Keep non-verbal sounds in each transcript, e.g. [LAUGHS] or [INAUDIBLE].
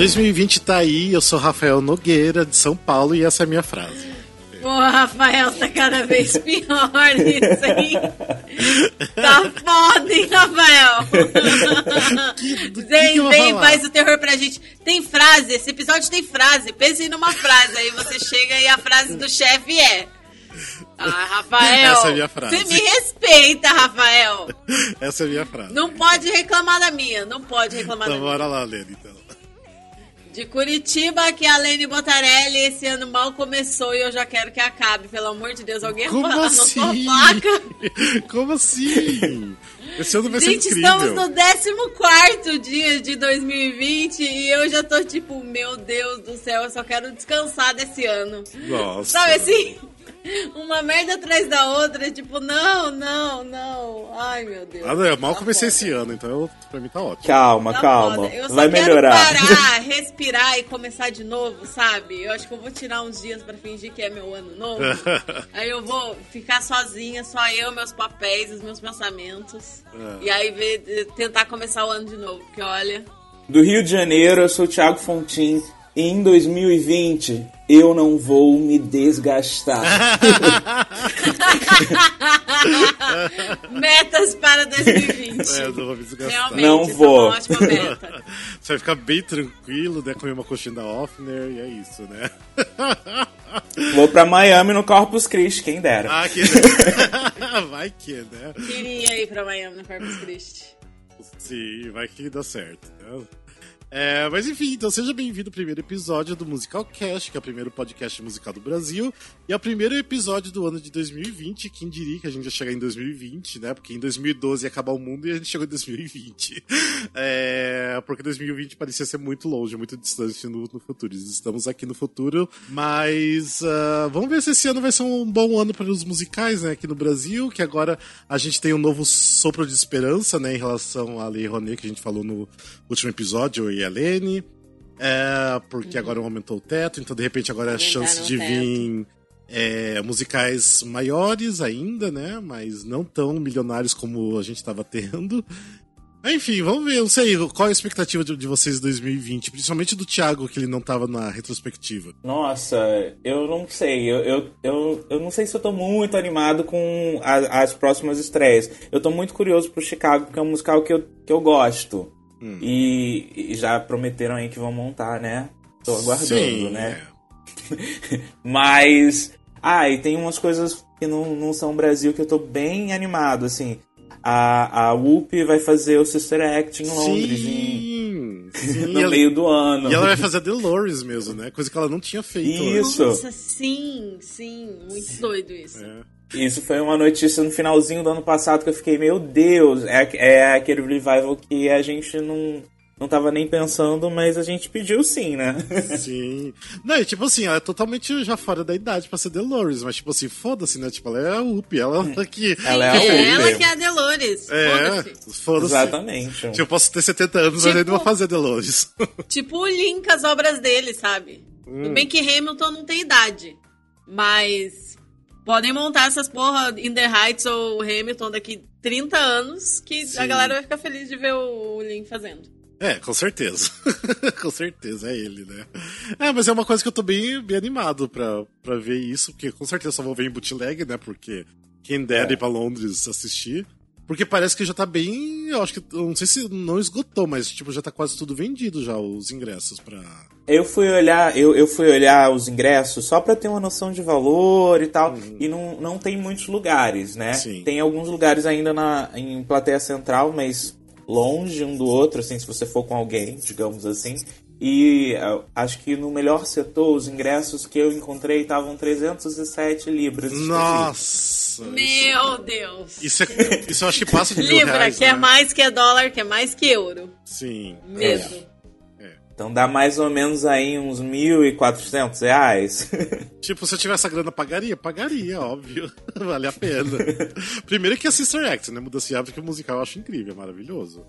2020 tá aí, eu sou Rafael Nogueira, de São Paulo, e essa é a minha frase. Pô, Rafael, tá cada vez pior isso, hein? [LAUGHS] Tá foda, hein, Rafael? Que- do que vem, que vem, faz o terror pra gente. Tem frase, esse episódio tem frase. Pense numa frase, aí você chega e a frase do chefe é... Ah, Rafael, Essa é minha frase. você me respeita, Rafael. [LAUGHS] Essa é a minha frase. Não pode reclamar da minha, não pode reclamar Então da minha. bora lá, Lene, então. De Curitiba, que a Lene Botarelli esse ano mal começou e eu já quero que acabe. Pelo amor de Deus, alguém Como assim? placa? [LAUGHS] Como assim? Esse ano vai Gente, ser incrível. estamos no 14 dia de 2020 e eu já tô tipo, meu Deus do céu, eu só quero descansar desse ano. Nossa. Sabe assim? Uma merda atrás da outra, tipo, não, não, não. Ai, meu Deus. Ah, não, eu mal Tá comecei foda. esse ano, então eu, pra mim tá ótimo. Calma, Tá calma. foda. Eu só Vai quero melhorar. parar, [LAUGHS] respirar e começar de novo, sabe? Eu acho que eu vou tirar uns dias pra fingir que é meu ano novo. [LAUGHS] aí eu vou ficar sozinha, só eu, meus papéis, os meus pensamentos. É. E aí ver, tentar começar o ano de novo. Porque olha. Do Rio de Janeiro, eu sou o Thiago Fontin. Em 2020, eu não vou me desgastar. [LAUGHS] Metas para 2020. É, eu não vou me desgastar. Realmente, Não isso vou. é uma ótima meta. [LAUGHS] Você vai ficar bem tranquilo, né? Comer uma coxinha da Offner e é isso, né? [LAUGHS] Vou pra Miami no Corpus Christi, quem dera. ah, que... vai que, né? Queria ir pra Miami no Corpus Christi. Sim, vai que dá certo. né? É, mas enfim, então seja bem-vindo ao primeiro episódio do Musical Cast, que é o primeiro podcast musical do Brasil, e é o primeiro episódio do ano de 2020. Quem diria que a gente ia chegar em 2020, né? Porque em 2012 ia acabar o mundo e a gente chegou em 2020. [LAUGHS] É, porque 2020 parecia ser muito longe, muito distante no, no futuro. Estamos aqui no futuro, mas ah, vamos ver se esse ano vai ser um bom ano para os musicais, né? Aqui no Brasil, que agora a gente tem um novo sopro de esperança, né? Em relação à Lei Rouanet que a gente falou no último episódio, e a Lene. É, porque agora aumentou o teto, então de repente agora é a chance de teto. vir é, musicais maiores ainda, né? Mas não tão milionários como a gente estava tendo. Enfim, vamos ver. Não sei qual é a expectativa de, de vocês em 2020, principalmente do Thiago, que ele não tava na retrospectiva. Nossa, eu não sei. Eu, eu, eu, eu não sei se eu tô muito animado com a- as próximas estreias. Eu tô muito curioso pro Chicago, porque é um musical que eu, que eu gosto. E, e já prometeram aí que vão montar, né? Tô aguardando, Sim, né? [LAUGHS] Mas. Ah, e tem umas coisas que não, não são Brasil que eu tô bem animado, assim. A, a Whoopi vai fazer o Sister Act em Londres em- Sim, sim. no E ela, meio do ano. e ela vai fazer a Dolores mesmo, né? Coisa que ela não tinha feito. Isso. Nossa, sim, sim. Muito doido isso. É. Isso foi uma notícia no finalzinho do ano passado que eu fiquei, meu Deus, é, é aquele revival que a gente não, não tava nem pensando, mas a gente pediu sim, né? [LAUGHS] Sim. Não, e tipo assim, ela é totalmente já fora da idade pra ser Dolores, mas tipo assim, foda-se, né? Tipo, ela é a Whoopi, ela [LAUGHS] que. Ela é a É Whoopi. ela que é a Dolores. É, Foda-se. foda-se. Exatamente. Tipo, eu posso ter 70 anos, mas Tipo- ainda vou fazer Dolores. [LAUGHS] Tipo o Link, as obras dele, sabe? Hum. Tudo bem que Hamilton não tem idade. Mas podem montar essas porra In The Heights ou Hamilton daqui 30 anos que Sim. a galera vai ficar feliz de ver o Link fazendo. É, com certeza. [LAUGHS] com certeza, é ele, né? É, mas é uma coisa que eu tô bem, bem animado pra, pra ver isso, porque com certeza só vou ver em bootleg, né? Porque quem dera É. ir pra Londres assistir. Porque parece que já tá bem. Eu acho que. eu Não sei se não esgotou, mas tipo, já tá quase tudo vendido já, os ingressos pra. Eu fui olhar, eu, eu fui olhar os ingressos só pra ter uma noção de valor e tal, e não, não tem muitos lugares, né? Sim. Tem alguns lugares ainda na, em plateia central, mas longe um do outro, assim, se você for com alguém, digamos assim. E ah, acho que no melhor setor, os ingressos que eu encontrei estavam 307 libras. Nossa! Meu Deus! Isso, é, isso eu acho que passa de mil Libra, reais, que é né? mais que dólar, que é mais que euro. Sim. Mesmo. Então dá mais ou menos aí uns 1.400 reais. [LAUGHS] Tipo, se eu tivesse essa grana, pagaria? Pagaria, óbvio. [LAUGHS] vale a pena. [LAUGHS] Primeiro que a Sister Act, né? Muda-se hábito que o musical eu acho incrível, é maravilhoso.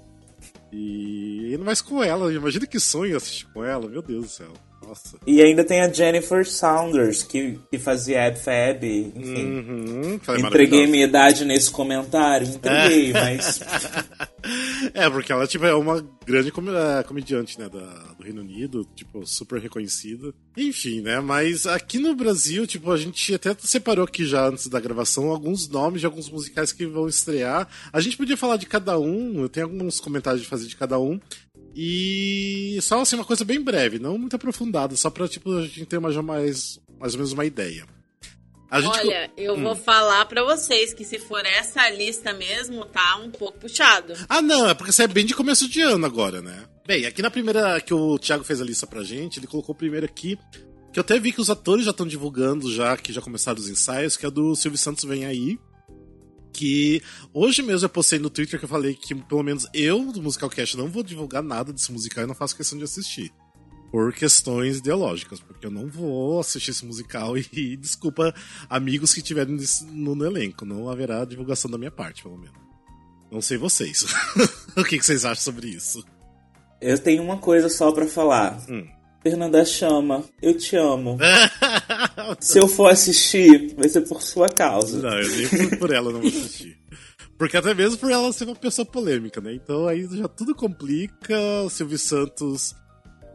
E ainda mais com ela, imagina que sonho assistir com ela, meu Deus do céu. Nossa. E ainda tem a Jennifer Saunders, que, que fazia Ab Fab, enfim. Uhum, é Entreguei minha idade nesse comentário, entreguei, mas. [LAUGHS] É, porque ela tipo, é uma grande com- eh, comediante, né, da- do Reino Unido, tipo, super reconhecida. Enfim, né, mas aqui no Brasil, tipo, a gente até separou aqui já antes da gravação alguns nomes de alguns musicais que vão estrear. A gente podia falar de cada um, eu tenho alguns comentários de fazer de cada um. E só assim, uma coisa bem breve, não muito aprofundada, só pra tipo, a gente ter já mais, mais ou menos uma ideia. Gente Olha, eu vou falar pra vocês que se for essa lista mesmo, tá um pouco puxado. Ah, não, é porque você é bem de começo de ano agora, né? Bem, aqui na primeira que o Thiago fez a lista pra gente, ele colocou primeiro aqui, que eu até vi que os atores já estão divulgando, já que já começaram os ensaios, que é do Silvio Santos Vem Aí. Que hoje mesmo eu postei no Twitter que eu falei que pelo menos eu, do Musical Cast, não vou divulgar nada desse musical e não faço questão de assistir. Por questões ideológicas, porque eu não vou assistir esse musical [LAUGHS] e, desculpa amigos que tiverem nesse- no, no elenco. Não haverá divulgação da minha parte, pelo menos. Não sei vocês. [LAUGHS] o que, que vocês acham sobre isso? Eu tenho uma coisa só pra falar. Hum. Fernanda Chama, eu te amo. [LAUGHS] Se eu for assistir, vai ser por sua causa. não, eu nem por, por ela não vou assistir. Porque até mesmo por ela ser uma pessoa polêmica, né? Então aí já tudo complica. O Silvio Santos,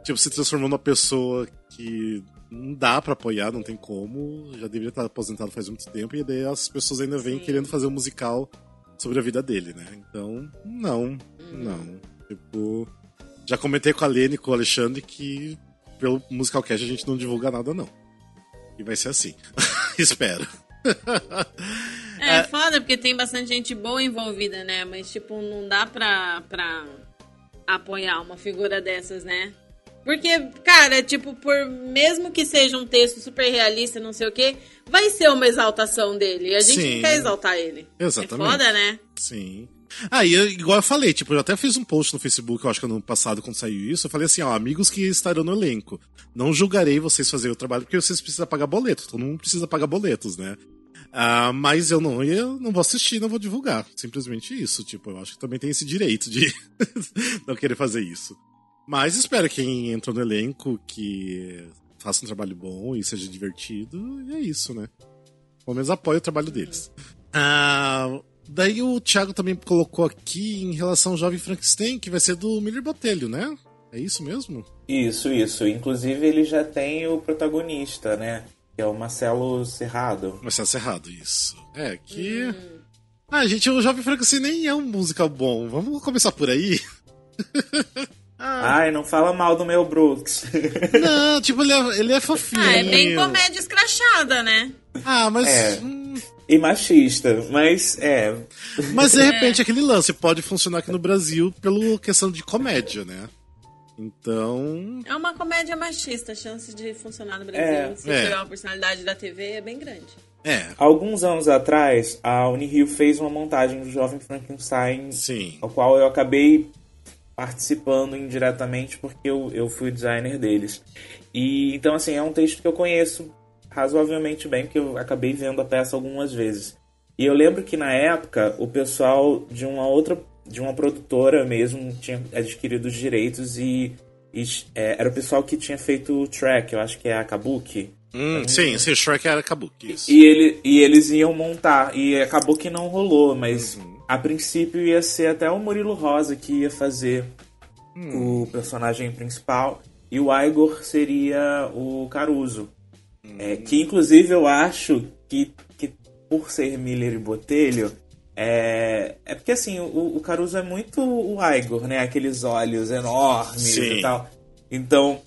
tipo, se transformou numa pessoa que não dá pra apoiar, não tem como. Já deveria estar aposentado faz muito tempo. E daí as pessoas ainda vêm Sim. querendo fazer um musical sobre a vida dele, né? Então, não, não. Tipo, já comentei com a Lene e com o Alexandre que pelo Musical Cast a gente não divulga nada, não. E vai ser assim. [LAUGHS] Espero. É, foda, porque tem bastante gente boa envolvida, né? Mas, tipo, não dá pra, pra apoiar uma figura dessas, né? Porque, cara, tipo, por mesmo que seja um texto super realista, não sei o quê, vai ser uma exaltação dele. E a gente Sim. não quer exaltar ele. Exatamente. É foda, né? Sim. Ah, e eu- igual eu falei, tipo, eu até fiz um post no Facebook, eu acho que ano passado, quando saiu isso, eu falei assim, ó, amigos que estarão no elenco, não julgarei vocês fazerem o trabalho, porque vocês precisam pagar boletos, todo mundo precisa pagar boletos, né? Ah, mas eu não, eu não vou assistir, não vou divulgar. Simplesmente isso, tipo, eu acho que também tem esse direito de [LAUGHS] não querer fazer isso. Mas espero que quem entrou no elenco que faça um trabalho bom e seja divertido, e é isso, né? Pelo menos apoie o trabalho deles. Ah, daí o Thiago também colocou aqui em relação ao Jovem Frankenstein, que vai ser do Miller Botelho, né? É isso mesmo? Isso, isso. Inclusive, ele já tem o protagonista, né? Que é o Marcelo Serrado. Mas tá errado isso. É, que. Ah, gente, o Jovem Frankenstein nem é um musical bom. Vamos começar por aí? [LAUGHS] Ai, não fala mal do Mel Brooks. Não, tipo, ele é, ele é fofinho. Ah, é bem comédia escrachada, né? Ah, mas. É. e machista, mas é. mas de repente aquele lance pode funcionar aqui no Brasil pela questão de comédia, né? Então. É uma comédia machista. A chance de funcionar no Brasil, É, se é. tiver uma personalidade da TV, é bem grande. É, Alguns anos atrás, a Unirio fez uma montagem do Jovem Frankenstein, sim. ao qual eu acabei participando indiretamente porque eu, eu fui o designer deles. E então assim, é um texto que eu conheço razoavelmente bem, porque eu acabei vendo a peça algumas vezes. E eu lembro que na época o pessoal de uma outra de uma produtora mesmo tinha adquirido os direitos e, e, é, era o pessoal que tinha feito o track, eu acho que é a Kabuki. Hum, sim, sim, Shrek era Kabuki, isso. E, ele, e eles iam montar, e acabou que não rolou, mas a princípio ia ser até o Murilo Rosa que ia fazer o personagem principal, e o Igor seria o Caruso. É, que inclusive eu acho que, que por ser Miller e Botelho, é, é porque assim, o, o Caruso é muito o Igor, né? Aqueles olhos enormes Sim. e tal. Então,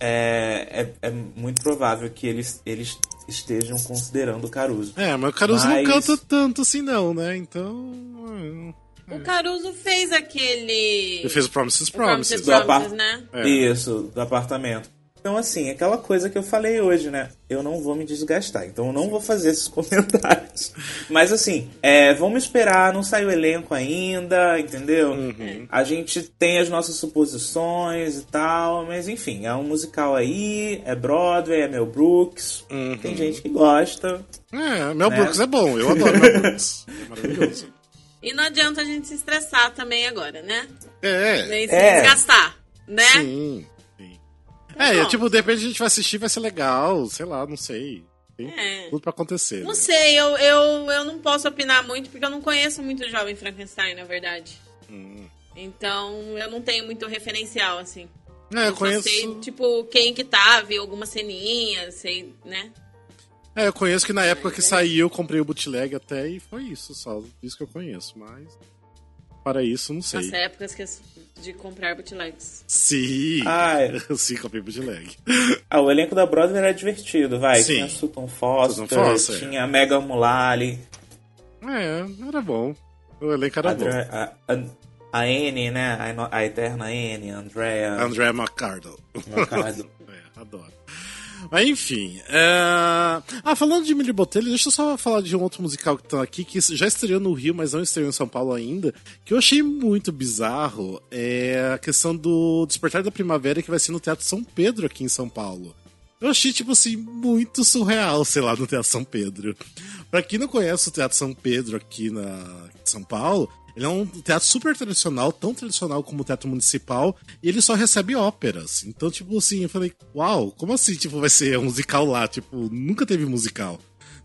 é, é, é muito provável que eles, eles estejam considerando o Caruso. É, mas o Caruso Mas- não canta tanto assim, não, né? Então. hum, O Caruso fez aquele. Ele fez o Promises o Promises, Promises. Do apar- Promises, né? É. Isso, do apartamento. Então, assim, aquela coisa que eu falei hoje, né? Eu não vou me desgastar, então eu não vou fazer esses [LAUGHS] comentários. Mas, assim, é, vamos esperar, não saiu o elenco ainda, entendeu? Uhum. A gente tem as nossas suposições e tal, mas enfim, é um musical aí, é Broadway, é Mel Brooks. Uhum. Tem gente que gosta. É, Mel Né? Brooks é bom, eu adoro Mel Brooks. [LAUGHS] É maravilhoso. E não adianta a gente se estressar também agora, né? É, Nem se É. desgastar, né? sim, Tá é, tipo, de repente a gente vai assistir, vai ser legal, sei lá, não sei. Tem é. tudo pra acontecer. Não né? sei, eu, eu, eu não posso opinar muito, porque eu não conheço muito o Jovem Frankenstein, na verdade. Hum. Então, eu não tenho muito referencial, assim. É, eu, eu conheço. sei, tipo, quem que tá, vi algumas ceninhas, sei, né? É, eu conheço que na época que saiu eu comprei o bootleg até e foi isso, só isso que eu conheço, mas para isso não sei. As épocas que de comprar bootlegs. Sim, ah, [LAUGHS] é. sim, comprei bootleg. Ah, o elenco da Broadway era divertido, vai. Sim. Tinha Sutton Foster, Sutton Foster tinha é. Megan Mullally. É, era bom. O elenco era a, bom. A, a, a Anne, né? A, a eterna Anne, Andrea. Andrea McCardle. McCardle. [LAUGHS] é, adoro. Mas enfim. É... Ah, falando de Millie Botelho, deixa eu só falar de um outro musical que tá aqui, que já estreou no Rio, mas não estreou em São Paulo ainda, que eu achei muito bizarro. É a questão do Despertar da Primavera, que vai ser no Teatro São Pedro aqui em São Paulo. Eu achei, tipo assim, muito surreal, sei lá, no Teatro São Pedro. Pra quem não conhece o Teatro São Pedro aqui na São Paulo, ele é um teatro super tradicional, tão tradicional como o teatro municipal, e ele só recebe óperas. Então, tipo assim, eu falei, uau, como assim, tipo, vai ser um musical lá? Tipo, nunca teve musical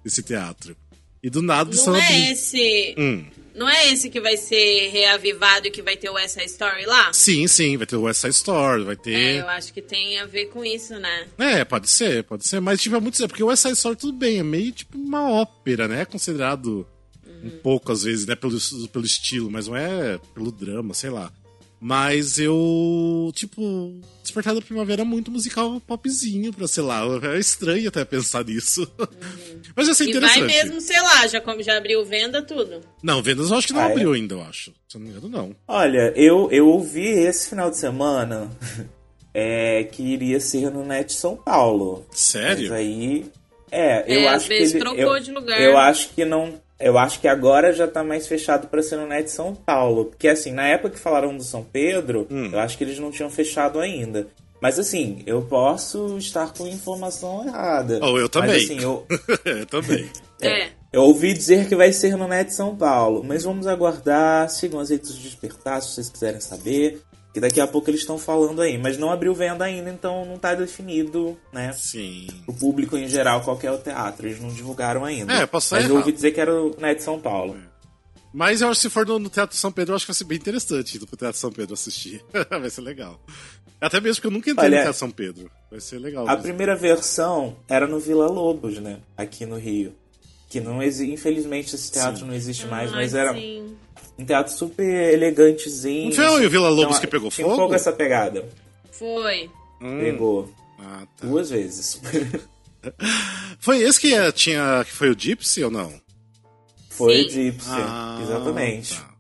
nesse teatro. E do nada Não é esse. Hum. Não é esse que vai ser reavivado e que vai ter o West Side Story lá? Sim, sim, vai ter o West Side Story, vai ter. É, eu acho que tem a ver com isso, né? É, pode ser, pode ser. Mas, tipo, é muito. Porque o West Side Story, tudo bem, é meio tipo uma ópera, né? É considerado um pouco, às vezes, né, pelo, pelo estilo, mas não é pelo drama, sei lá. Mas eu, tipo, Despertar da Primavera é muito musical popzinho pra, sei lá, é estranho até pensar nisso. Uhum. Mas ia ser e interessante. vai mesmo, sei lá, já, já abriu venda, tudo. Não, vendas eu acho que não ah, é? abriu é? ainda, eu acho. Se não me engano, não. Olha, eu, eu ouvi esse final de semana [LAUGHS] é, que iria ser no Net São Paulo. Sério? Mas aí... É, eu é, acho que ele, trocou eu, de lugar. Eu acho que não eu acho que agora já tá mais fechado para ser no Net São Paulo. Porque, assim, na época que falaram do São Pedro, hum. eu acho que eles não tinham fechado ainda. Mas, assim, eu posso estar com informação errada. Oh, eu também. Mas, assim, eu... [LAUGHS] eu também. É. Eu ouvi dizer que vai ser no Net São Paulo. Mas vamos aguardar. Sigam as redes de Despertar se vocês quiserem saber que daqui a pouco eles estão falando aí, mas não abriu venda ainda, então não está definido, né? Sim. O público em geral, qual é o teatro, eles não divulgaram ainda. É, posso Mas errado. eu ouvi dizer que era o Net São Paulo. É. Mas eu acho que se for no, no, Teatro São Pedro, eu acho que vai ser bem interessante ir pro Teatro São Pedro assistir. [LAUGHS] vai ser legal. Até mesmo porque eu nunca entrei Olha, no Teatro São Pedro. Vai ser legal. A mesmo. primeira versão era no Vila Lobos, né? Aqui no Rio. Que não existe. Infelizmente esse teatro sim. não existe mais, mas era. Sim um teatro super elegantezinho. Não foi o Vila Lobos então, que pegou fogo? Tem um essa pegada. Foi. Hum. Pegou. Ah, tá. Duas vezes. [LAUGHS] foi esse que é, tinha. que foi o Gypsy ou não? Foi Sim. o Gypsy, ah, exatamente. Tá.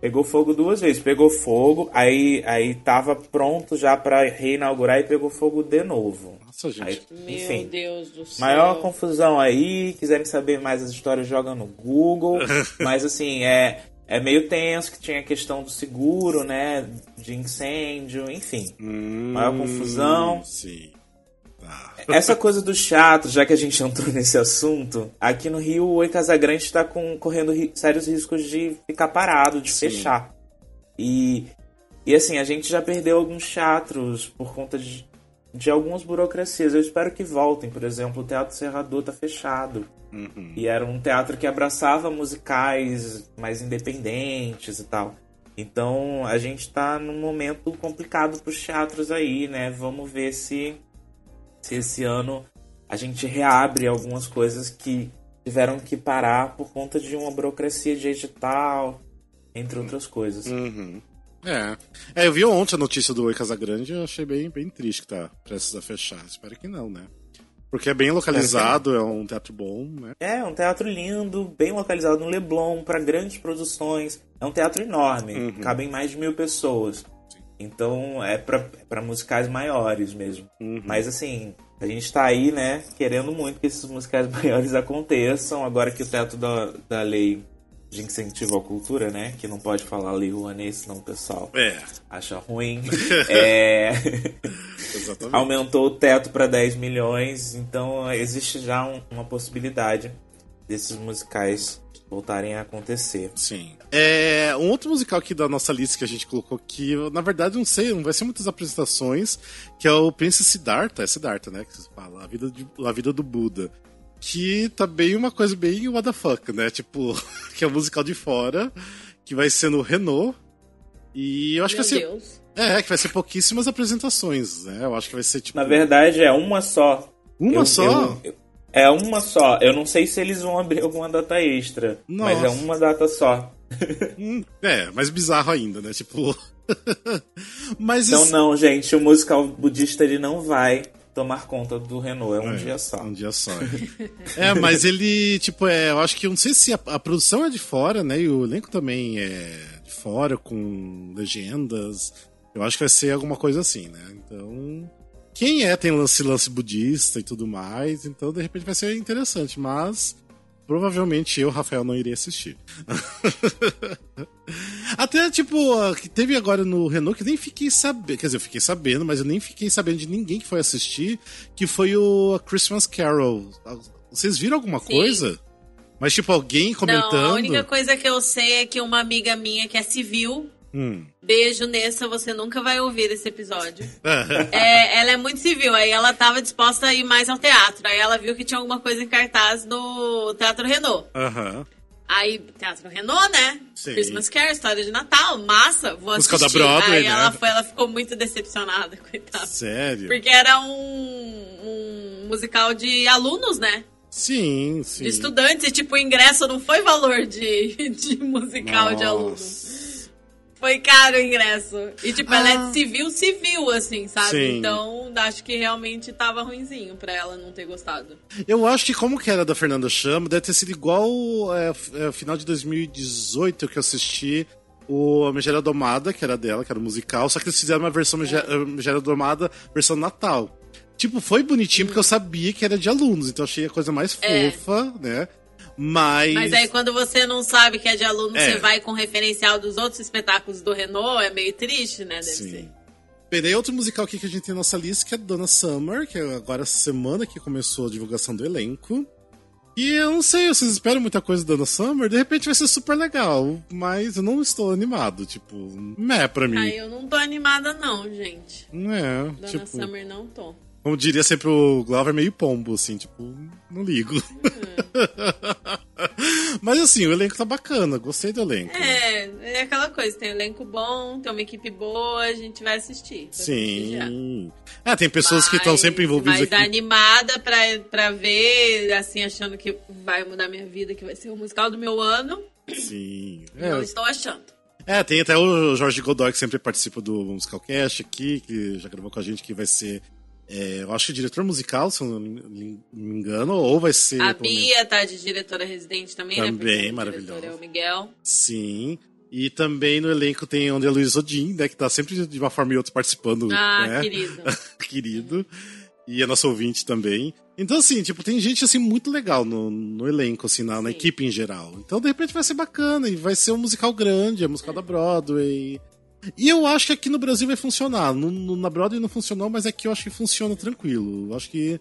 Pegou fogo duas vezes. Pegou fogo, aí, aí tava pronto já para reinaugurar e pegou fogo de novo. Nossa, gente. Aí, enfim, Meu Deus do céu. Maior confusão aí. Quiserem saber mais as histórias, joga no Google. [LAUGHS] Mas assim, é, é meio tenso que tinha a questão do seguro, né? De incêndio, enfim. Hum, maior confusão. Sim. Tá. Essa coisa do teatro, já que a gente entrou nesse assunto, aqui no Rio o Oi Casagrande está correndo ri, sérios riscos de ficar parado, de Sim. fechar. E, e assim, a gente já perdeu alguns teatros por conta de, de algumas burocracias. Eu espero que voltem. Por exemplo, o Teatro Serrador tá fechado. Uhum. E era um teatro que abraçava musicais mais independentes e tal. Então a gente tá num momento complicado pros teatros aí, né? Vamos ver se, se esse ano a gente reabre algumas coisas que tiveram que parar por conta de uma burocracia de edital, entre outras coisas. Uhum. É. é. eu vi ontem a notícia do Oi Casagrande e achei bem, bem triste que tá prestes a fechar. Espero que não, né? Porque é bem localizado, é um teatro bom, né? É, um teatro lindo, bem localizado no Leblon, para grandes produções. É um teatro enorme, uhum. cabem mais de mil pessoas. Então é para musicais maiores mesmo. Uhum. Mas assim, a gente tá aí, né, querendo muito que esses musicais [LAUGHS] maiores aconteçam, agora que o teto da, da lei de incentivo à cultura, né? Que não pode falar Lei Rouanet, senão o pessoal é. acha ruim. [LAUGHS] é... Aumentou o teto para 10 milhões, então existe já um, uma possibilidade desses musicais voltarem a acontecer. Sim. É, um outro musical aqui da nossa lista que a gente colocou aqui, na verdade não sei, não vai ser muitas apresentações, que é o Prince Siddhartha, é Siddhartha, né, que se fala, a vida, de, a vida do Buda. Que tá bem uma coisa bem what the fuck, né, tipo, [LAUGHS] que é um musical de fora, que vai ser no Renault, e eu acho Meu que vai ser... Deus. É, que vai ser pouquíssimas apresentações, né, eu acho que vai ser tipo... Na verdade, é uma só. Uma Eu- só? eu- eu- é uma só. Eu não sei se eles vão abrir alguma data extra. Mas é Nossa. uma data só. Hum, é, mais bizarro ainda, né, tipo... [LAUGHS] Mas Então isso- não, gente, o musical budista ele não vai tomar conta do Renault, é um É, dia só. Um dia só. [LAUGHS] é, mas ele, tipo, é, eu acho que eu não sei se a, a produção é de fora, né? E o elenco também é de fora, com legendas. Eu acho que vai ser alguma coisa assim, né? Então. Quem é tem lance, lance budista e tudo mais, então de repente vai ser interessante, mas provavelmente eu, Rafael, não iria assistir. [LAUGHS] Até, tipo, que teve agora no Renault, que nem fiquei sabendo. Quer dizer, eu fiquei sabendo, mas eu nem fiquei sabendo de ninguém que foi assistir, que foi o Christmas Carol. Vocês viram alguma Sim. coisa? Mas, tipo, alguém comentando. Não, a única coisa que eu sei é que uma amiga minha que é civil, Hum. beijo Nessa, você nunca vai ouvir esse episódio. [LAUGHS] É, ela é muito civil, aí ela tava disposta a ir mais ao teatro. Aí ela viu que tinha alguma coisa em cartaz no Teatro Renault. Aham. Aí, Teatro Renault, né? Sim. Christmas Care, história de Natal, massa, vou assistir. da Broadway, aí né? ela foi, ela ficou muito decepcionada, [LAUGHS] coitada. Sério? Porque era um, um musical de alunos, né? Sim, sim. De estudantes, e tipo, o ingresso não foi valor de, [LAUGHS] de musical de Nossa. alunos. Foi caro o ingresso. E tipo, ela Ah. é civil, civil, assim, sabe? Sim. Então, acho que realmente tava ruinzinho pra ela não ter gostado. Eu acho que como que era da Fernanda Chama, deve ter sido igual é, é, final de 2018 que eu assisti o A Megera Domada, que era dela, que era o musical, só que eles fizeram uma versão Megera Domada, versão Natal. Tipo, foi bonitinho porque eu sabia que era de alunos, então achei a coisa mais É. fofa, né? Mas. Mas aí quando você não sabe que é de aluno, É. você vai com referencial dos outros espetáculos do Renault, é meio triste, né? Deve Sim. ser. Bem, daí outro musical aqui que a gente tem na nossa lista, que é Donna Summer, que é agora essa semana que começou a divulgação do elenco. E eu não sei, vocês esperam muita coisa da Donna Summer? De repente vai ser super legal, mas eu não estou animado, tipo, meh pra mim. Aí eu não tô animada não, gente. Não é, Dona tipo, Summer não tô. Como diria sempre o Glover, meio pombo, assim, tipo, não ligo. [LAUGHS] mas assim, o elenco tá bacana, gostei do elenco. É, é aquela coisa, tem um elenco bom, tem uma equipe boa, a gente vai assistir. Sim. É, tem pessoas que estão Mas- sempre envolvidas Mas aqui. animada pra, pra ver, assim, achando que vai mudar minha vida, que vai ser o musical do meu ano. Sim. Não É, estou achando. É, tem até o Jorge Godoy que sempre participa do Musicalcast aqui, que já gravou com a gente, que vai ser, é, eu acho que diretor musical, se eu não me engano, ou vai ser... A Bia tá de diretora residente também, né? Também, diretor maravilhosa. É o Miguel. Sim. E também no elenco tem o André Luiz Odin, né, que tá sempre de uma forma ou outra participando, Ah, né? [LAUGHS] querido. querido. E é nosso ouvinte também. Então, assim, tipo, tem gente, assim, muito legal no, no elenco, assim, na, na equipe em geral. Então, de repente, vai ser bacana. E vai ser um musical grande, é musical da Broadway. E eu acho que aqui no Brasil vai funcionar. No, no- na Broadway não funcionou, mas aqui eu acho que funciona tranquilo. Eu acho que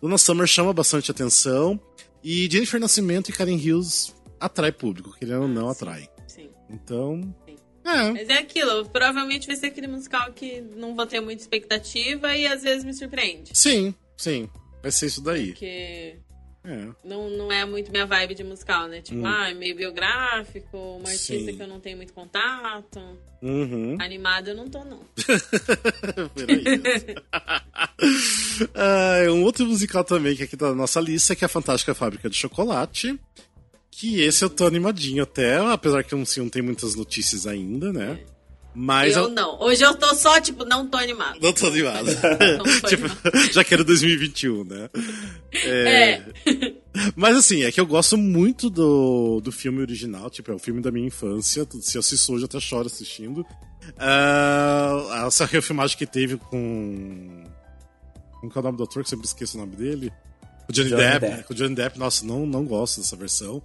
Dona Summer chama bastante atenção. E Jennifer Nascimento e Karen Hills atrai público, querendo ou não, atrai. Sim. Então, Sim. é. Mas é aquilo, provavelmente vai ser aquele musical que não vou ter muita expectativa e às vezes me surpreende. Sim, sim. Vai ser isso daí. Porque É. não, não é muito minha vibe de musical, né? Tipo, Hum. ah, é meio biográfico, uma artista Sim. que eu não tenho muito contato. Uhum. Animada eu não tô, não. [LAUGHS] [LAUGHS] Ah, um outro musical também que aqui tá na nossa lista que é a Fantástica Fábrica de Chocolate. Que esse eu tô animadinho até, apesar que assim, não tem muitas notícias ainda, né? Mas eu eu não. Hoje eu tô só, tipo, não tô animada. não tô animado. [LAUGHS] Não tô [LAUGHS] tipo, já quero 2021, né? É. [LAUGHS] Mas assim, é que eu gosto muito do, do filme original, tipo, é o filme da minha infância. Se eu assisto hoje, eu até choro assistindo. Ah, essa refilmagem que teve com. Como que é o nome do ator? Que eu sempre esqueço o nome dele. O Johnny, Johnny Depp. Depp. Com o Johnny Depp, nossa, não, não gosto dessa versão.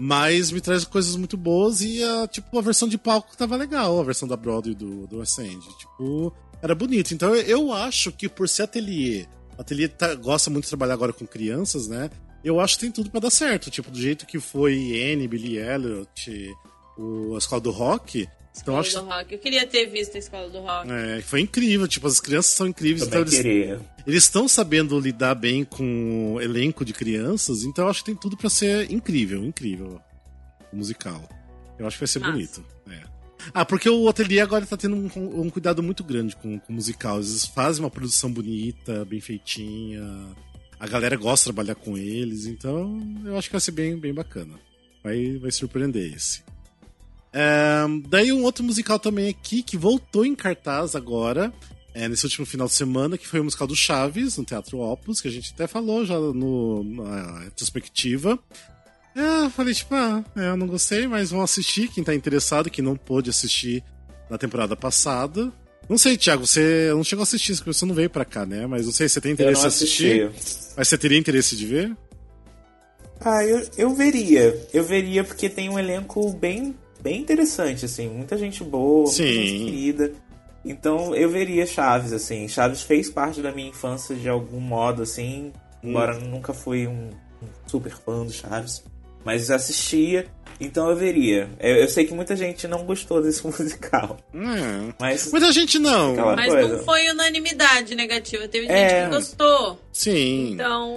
Mas me traz coisas muito boas e a, tipo, a versão de palco tava legal, a versão da Broadway do, do West End. Tipo, era bonito. Então eu acho que por ser ateliê, ateliê tá- gosta muito de trabalhar agora com crianças, né? eu acho que tem tudo para dar certo. Tipo, do jeito que foi Anne, Billy Elliot, o, a Escola do Rock. Então, Escola acho... do Rock. Eu queria ter visto a Escola do Rock. É, foi incrível. Tipo, as crianças são incríveis. Também então eles, eles estão sabendo lidar bem com o elenco de crianças. Então eu acho que tem tudo para ser incrível, incrível. O musical. Eu acho que vai ser Nossa. bonito. É. Ah, porque o Ateliê agora tá tendo um, um cuidado muito grande com, com o musical. Eles fazem uma produção bonita, bem feitinha. A galera gosta de trabalhar com eles, então eu acho que vai ser bem, bem bacana. Vai, vai surpreender esse. Daí um outro musical também aqui que voltou em cartaz agora, é, nesse último final de semana, que foi o musical do Chaves, no Teatro Opus, que a gente até falou já no, na retrospectiva. É, eu falei, tipo, ah, é, eu não gostei, mas vão assistir. Quem tá interessado, quem não pôde assistir na temporada passada. Não sei, Thiago, você não chegou a assistir, porque você não veio pra cá, né? Mas não sei, você tem interesse em assistir? Mas você teria interesse de ver? Ah, eu, eu veria. Eu veria porque tem um elenco bem, bem interessante, assim. Muita gente boa, Sim. muita gente querida. Então eu veria Chaves, assim. Chaves fez parte da minha infância de algum modo, assim. Embora hum. nunca fui um, um super fã do Chaves mas assistia, então eu veria. Eu, eu, sei que muita gente não gostou desse [LAUGHS] musical. Hum. Mas muita gente não. Mas coisa. não foi unanimidade negativa. Teve é... gente que gostou. Sim. Então.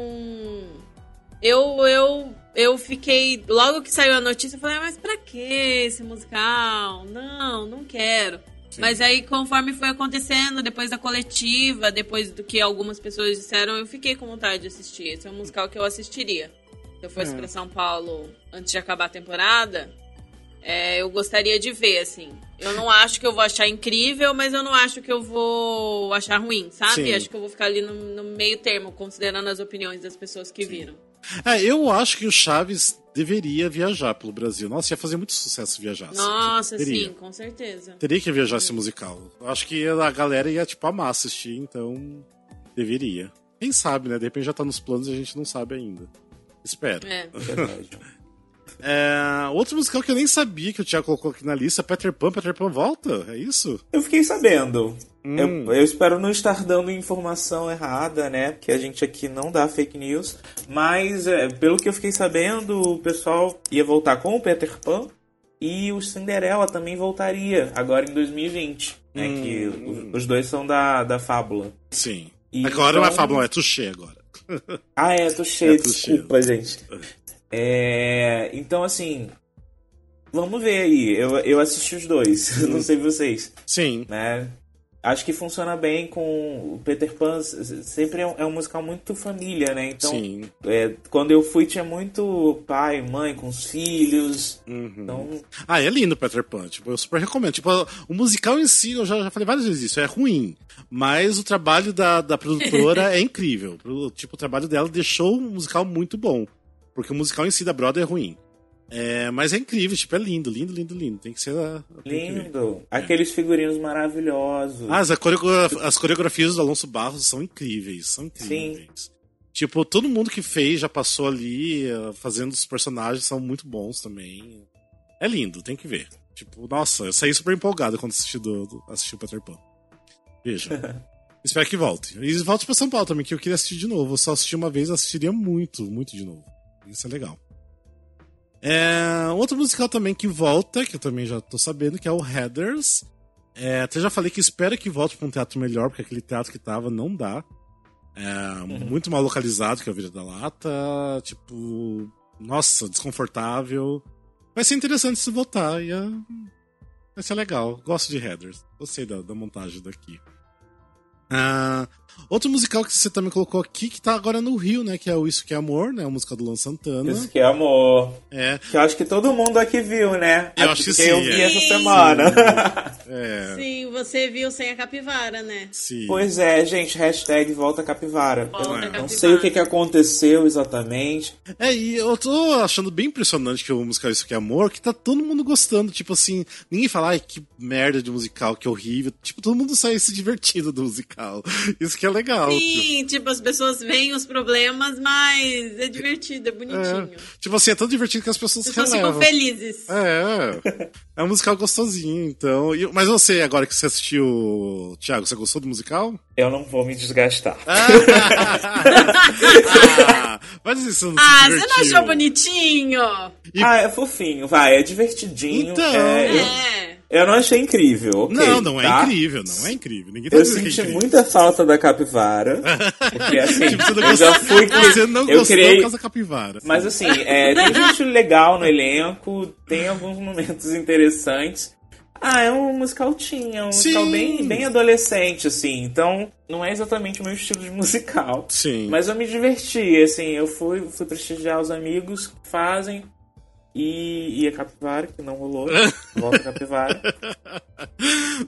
Eu, eu, eu fiquei. Logo que saiu a notícia, eu falei, ah, mas pra que esse musical? Não, não quero. Sim. Mas aí, conforme foi acontecendo, depois da coletiva, depois do que algumas pessoas disseram, eu fiquei com vontade de assistir. Esse é um musical que eu assistiria se eu fosse é. para São Paulo antes de acabar a temporada, é, eu gostaria de ver, assim. Eu não acho que eu vou achar incrível, mas eu não acho que eu vou achar ruim, sabe? Sim. Acho que eu vou ficar ali no, no, meio termo, considerando as opiniões das pessoas que Sim. viram. É, eu acho que o Chaves deveria viajar pelo Brasil. Nossa, ia fazer muito sucesso viajar. Nossa, Teria. sim, com certeza. Teria que viajar esse musical. Acho que a galera ia, tipo, amar assistir, então deveria. Quem sabe, né? De repente já tá nos planos e a gente não sabe ainda. Espero. É. [LAUGHS] é, outro musical que eu nem sabia que o Thiago colocou aqui na lista, Peter Pan. Peter Pan volta? É isso? Eu fiquei sabendo. Hum. Eu, eu, espero não estar dando informação errada, né? Porque a gente aqui não dá fake news. Mas, é, pelo que eu fiquei sabendo, o pessoal ia voltar com o Peter Pan. E o Cinderela também voltaria, agora em 2020. Né, hum. Que os, os dois são da, da Fábula. Sim. E agora então... não é Fábula, é Touché agora. [LAUGHS] Ah, é, cheio, é, desculpa, cheio. gente. É, então, assim, vamos ver aí. Eu, eu assisti os dois, [LAUGHS] não sei vocês. Sim. Né? Acho que funciona bem com o Peter Pan. Sempre é um, é um musical muito família, né? Então, Sim. É, quando eu fui, tinha muito pai, mãe com os filhos. Uhum. Então... Ah, é lindo Peter Pan. Tipo, eu super recomendo. Tipo, o musical em si, eu já, já falei várias vezes isso, é ruim. Mas o trabalho da, da produtora [LAUGHS] é incrível. Tipo, o trabalho dela deixou o musical muito bom. Porque o musical em si da Broadway é ruim. É, mas é incrível, tipo, é lindo, lindo, lindo, lindo. Tem que ser. A, lindo. Aqueles figurinos maravilhosos. Ah, as, coreograf as coreografias do Alonso Barros são incríveis, são incríveis. Sim. Tipo, todo mundo que fez já passou ali, eh, fazendo os personagens, são muito bons também. É lindo, tem que ver. Tipo, nossa, eu saí super empolgado quando assisti, do, do, assisti o Peter Pan. Veja. [LAUGHS] Espero que volte. E volte pra São Paulo também, que eu queria assistir de novo. Eu só assisti uma vez, assistiria muito, muito de novo. Isso é legal. É, outro musical também que volta, que eu também já tô sabendo, que é o Headers. É, até já falei que espero que volte para um teatro melhor, porque aquele teatro que tava não dá. É, uhum. Muito mal localizado, que é o Vira da Lata. Tipo, nossa, desconfortável. Vai ser interessante se voltar. E, uh, vai ser legal. Gosto de Headers. Gostei da, da montagem daqui. Uh, Outro musical que você também colocou aqui, que tá agora no Rio, né? Que é o Isso Que é Amor, né? A música do Luan Santana. Isso Que é Amor. É. Que eu acho que todo mundo aqui viu, né? Eu acho que sim. Eu vi é. essa semana. [LAUGHS] É. Sim, você viu sem a capivara, né? Sim. Pois é, gente. Hashtag volta capivara. Volta eu capivara. não sei o que, que aconteceu exatamente. É, e eu tô achando bem impressionante que o musical Isso Que é Amor, que tá todo mundo gostando. Tipo assim, ninguém fala, ai, que merda de musical, que horrível. Tipo, todo mundo sai se divertindo do musical. Isso que é legal. Sim, tipo, tipo as pessoas veem os problemas, mas é divertido, é bonitinho. É, tipo assim, é tão divertido que as pessoas, as pessoas ficam felizes. É, é um musical gostosinho, então. Mas você, agora que você assistiu, Thiago, você gostou do musical? Eu não vou me desgastar. [LAUGHS] Ah, Mas você não Ah, você não achou bonitinho? E... Ah, é fofinho, vai, é divertidinho. Então, é. é. Eu não achei incrível. Okay, não, não é tá? é incrível, não é incrível. Ninguém tá eu senti é muita falta da capivara. [LAUGHS] Porque assim, tipo, você não eu já fui. Você não eu gostou criei... por causa da capivara. Mas assim, é, tem gente legal no elenco, tem alguns momentos interessantes. Ah, é um musical teen, é um musical bem, bem adolescente, assim. Então, não é exatamente o meu estilo de musical. Sim. Mas eu me diverti, assim. Eu fui, fui prestigiar os amigos que fazem. E, e a Capivara, que não rolou. [LAUGHS] Volta a Capivara.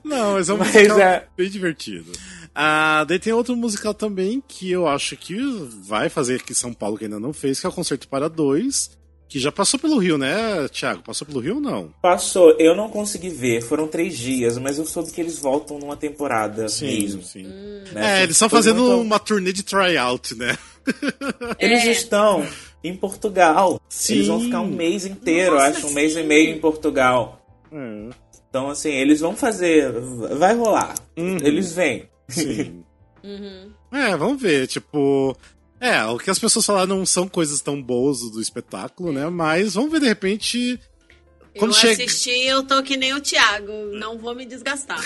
Não, mas é um mas musical é... bem divertido. Ah, daí tem outro musical também que eu acho que vai fazer aqui em São Paulo, que ainda não fez, que é o Concerto para Dois. Que já passou pelo Rio, né, Thiago? Passou pelo Rio ou não? Passou. Eu não consegui ver. Foram três dias, mas eu soube que eles voltam numa temporada sim, mesmo. Sim. Hum. Né? É, eles estão fazendo muito... uma turnê de tryout, né? Eles é. estão em Portugal. Sim. Eles vão ficar um mês inteiro, Nossa, acho, um sim. mês e meio em Portugal. É. Então, assim, eles vão fazer. Vai rolar. Uhum. Eles vêm. Sim. [LAUGHS] uhum. É, vamos ver. Tipo, é, o que as pessoas falaram não são coisas tão boas do espetáculo, né? Mas vamos ver de repente. Quando eu chega... assisti, eu tô que nem o Thiago, não vou me desgastar.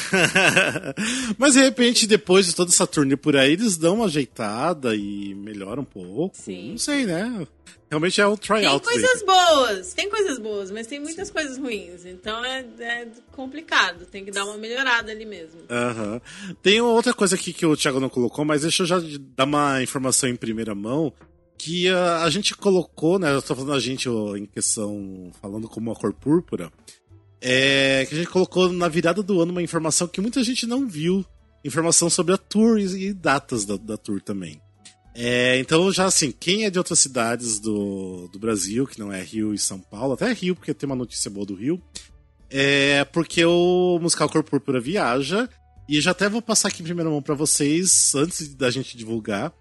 [LAUGHS] Mas de repente, depois de toda essa turnê por aí, eles dão uma ajeitada e melhoram um pouco. Sim. Não sei, né? Realmente é um tryout. Tem coisas boas, tem coisas boas, mas tem muitas Sim. coisas ruins. Então é, é, complicado, tem que dar uma melhorada ali mesmo. Uhum. Tem outra coisa aqui que o Thiago não colocou, mas deixa eu já dar uma informação em primeira mão. Que a, a gente colocou, né? Eu tô falando a gente em questão, falando como a cor púrpura. É, que a gente colocou na virada do ano uma informação que muita gente não viu. Informação sobre a tour e, datas da, da tour também. É, então, já assim, quem é de outras cidades do, do Brasil, que não é Rio e São Paulo, até Rio, porque tem uma notícia boa do Rio, é porque o musical Cor Púrpura viaja, e já até vou passar aqui em primeira mão para vocês, antes da gente divulgar,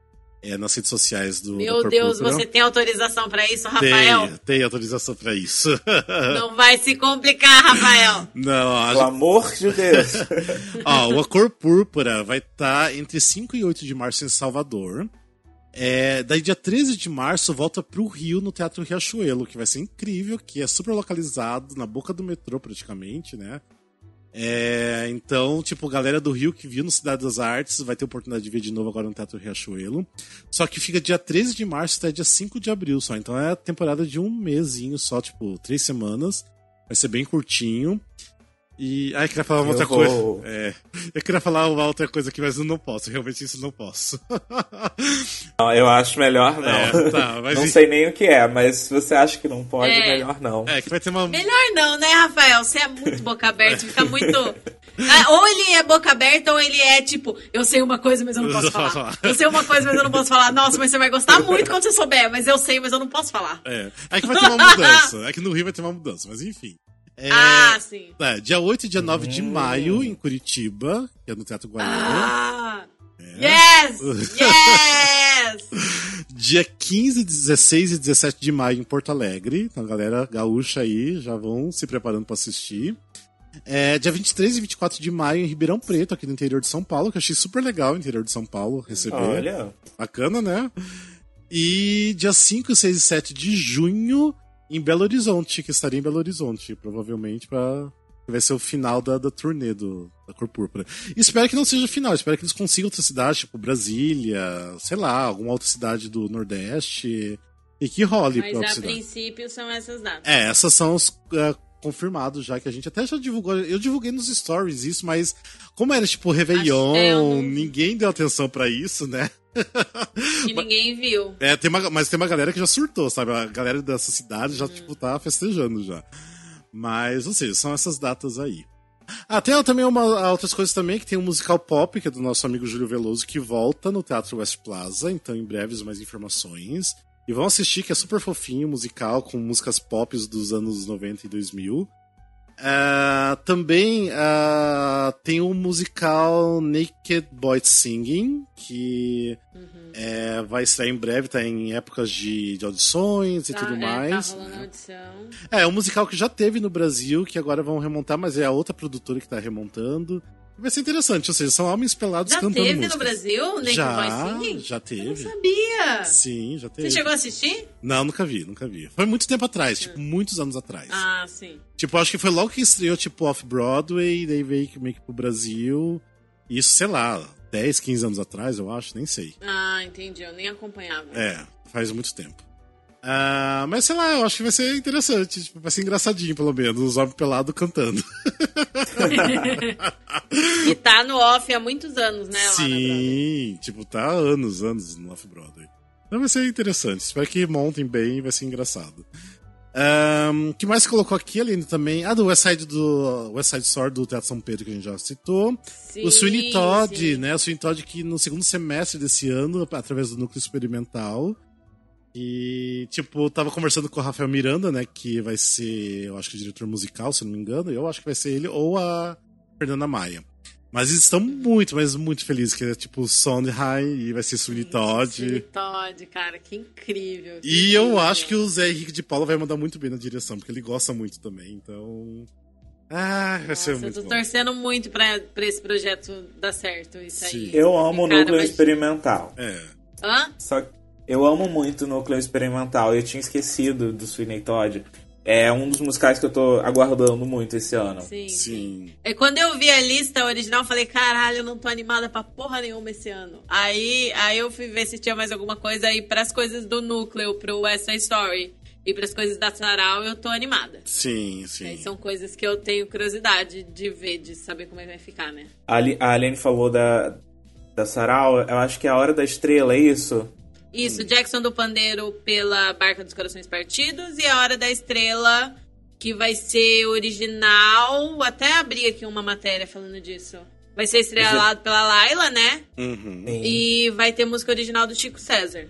é, nas redes sociais do. Meu do Deus, você tem autorização para isso, Rafael? Tem, tem autorização para isso. [LAUGHS] Não vai se complicar, Rafael. Não, a Pelo amor de Deus. [LAUGHS] Ó, o A Cor Púrpura vai estar tá entre 5 e 8 de março em Salvador. É, daí, dia 13 de março, volta pro Rio, no Teatro Riachuelo, que vai ser incrível, que é super localizado, na boca do metrô, praticamente, né? É, então, tipo, galera do Rio que viu no Cidade das Artes vai ter oportunidade de ver de novo agora no Teatro Riachuelo. Só que fica dia 13 de março até dia 5 de abril só. Então é a temporada de um mêsinho só, tipo, três semanas. Vai ser bem curtinho. E. Ah, eu queria falar uma eu outra vou... coisa. É, eu queria falar uma outra coisa aqui, mas eu não posso. Realmente isso não posso. [LAUGHS] não, eu acho melhor não. É, tá, não e... sei nem o que é, mas se você acha que não pode, é. melhor não. É, que vai ter uma. Melhor não, né, Rafael? Você é muito boca aberta, fica muito. Ah, ou ele é boca aberta, ou ele é tipo, eu sei uma coisa, mas eu não posso [LAUGHS] falar. Eu sei uma coisa, mas eu não posso falar. Nossa, mas você vai gostar muito quando você souber, mas eu sei, mas eu não posso falar. É. É que vai ter uma mudança. É que no Rio vai ter uma mudança, mas enfim. É, ah, sim. É, dia 8 e dia 9 hum. de maio, em Curitiba, que é no Teatro Guaíba. Ah! É. Yes! [LAUGHS] Yes! dia 15, 16 e 17 de maio em Porto Alegre. Então, galera gaúcha aí, já vão se preparando para assistir. É, dia 23 e 24 de maio em Ribeirão Preto, aqui no interior de São Paulo, que eu achei super legal o interior de São Paulo receber. Olha! Bacana, né? E dia 5, 6 e 7 de junho em Belo Horizonte, que estaria em Belo Horizonte, provavelmente para vai ser o final da, da turnê do, da Cor Púrpura. E espero que não seja o final, espero que eles consigam outra cidade, tipo Brasília, sei lá, alguma outra cidade do Nordeste, e que role Mas a cidade. princípio são essas datas. É, essas são os uh, confirmados já, que a gente até já divulgou, eu divulguei nos stories isso, mas como era tipo Réveillon, é, não... ninguém deu atenção para isso, né? Que ninguém viu. É, tem uma, mas tem uma galera que já surtou, sabe? A galera dessa cidade já, hum. tipo, tá festejando já. Mas, ou seja, são essas datas aí. Ah, tem também uma, outras coisas também, que tem um musical pop, que é do nosso amigo Júlio Veloso, que volta no Teatro West Plaza, então em breves mais informações. E vão assistir, que é super fofinho, musical, com músicas pop dos anos 90 e 2000. Uh, também uh, tem o um musical Naked Boys Singing, que uhum. é, vai estrear em breve, tá em épocas de, de audições e tá, tudo é, mais. Tá rolando audição. É, é um musical que já teve no Brasil, que agora vão remontar, mas é a outra produtora que tá remontando. Vai ser interessante, ou seja, são homens pelados já cantando teve músicas. no Brasil, Naked já, Singing? Já teve. Eu não sabia. Sim, já teve. Você chegou a assistir? Não, nunca vi, nunca vi. Foi muito tempo atrás, tipo, muitos anos atrás. Ah, sim. Tipo, acho que foi logo que estreou, tipo, Off-Broadway, daí veio meio que pro Brasil. Isso, sei lá, 10, 15 anos atrás, eu acho, nem sei. Ah, entendi. Eu nem acompanhava. É, faz muito tempo. Uh, mas sei lá, eu acho que vai ser interessante. Tipo, vai ser engraçadinho, pelo menos, os homens pelados cantando. [LAUGHS] e tá no off há muitos anos, né? Sim, tipo, tá há anos, anos no Off-Broadway. Então vai ser interessante. Espero que montem bem, vai ser engraçado. O um, que mais colocou aqui, Aline, também? Ah, do West Side, do West Side Story do Teatro São Pedro, que a gente já citou. Sim, o Sweeney Todd, sim. né? O Sweeney Todd que no segundo semestre desse ano, através do Núcleo Experimental, e, tipo, tava conversando com o Rafael Miranda, né? Que vai ser, eu acho que o diretor musical, se não me engano. Eu acho que vai ser ele ou a Fernanda Maia. Mas eles estão muito, mas muito felizes, que é tipo Sondheim e vai ser Sweeney Todd. Sweeney Todd, cara, que incrível. Que E incrível. eu acho que o Zé Henrique de Paula vai mandar muito bem na direção, porque ele gosta muito também, então. Ah, vai ser Nossa, eu muito tô bom. torcendo muito pra, pra esse projeto dar certo. Isso aí. Sim. Eu amo o núcleo mas- experimental. É. Hã? Só que eu amo muito o núcleo experimental. Eu tinha esquecido do Sweeney Todd. É um dos musicais que eu tô aguardando muito esse ano. Sim. Sim. E quando eu vi a lista original, eu falei, caralho, eu não tô animada pra porra nenhuma esse ano. Aí, aí eu fui ver se tinha mais alguma coisa aí pras coisas do núcleo, pro West Side Story. E pras coisas da Sarau, eu tô animada. Sim, Aí sim. são coisas que eu tenho curiosidade de ver, de saber como é que vai ficar, né? A Ali- a Aline falou da, da Sarau. Eu acho que é a Hora da Estrela, é isso? Isso, Jackson do Pandeiro pela Barca dos Corações Partidos e a Hora da Estrela, que vai ser original. Até abri aqui uma matéria falando disso. Vai ser estrelado pela Laila, né? Uhum. Sim. E vai ter música original do Chico César.